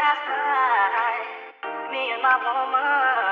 last night, me and my woman.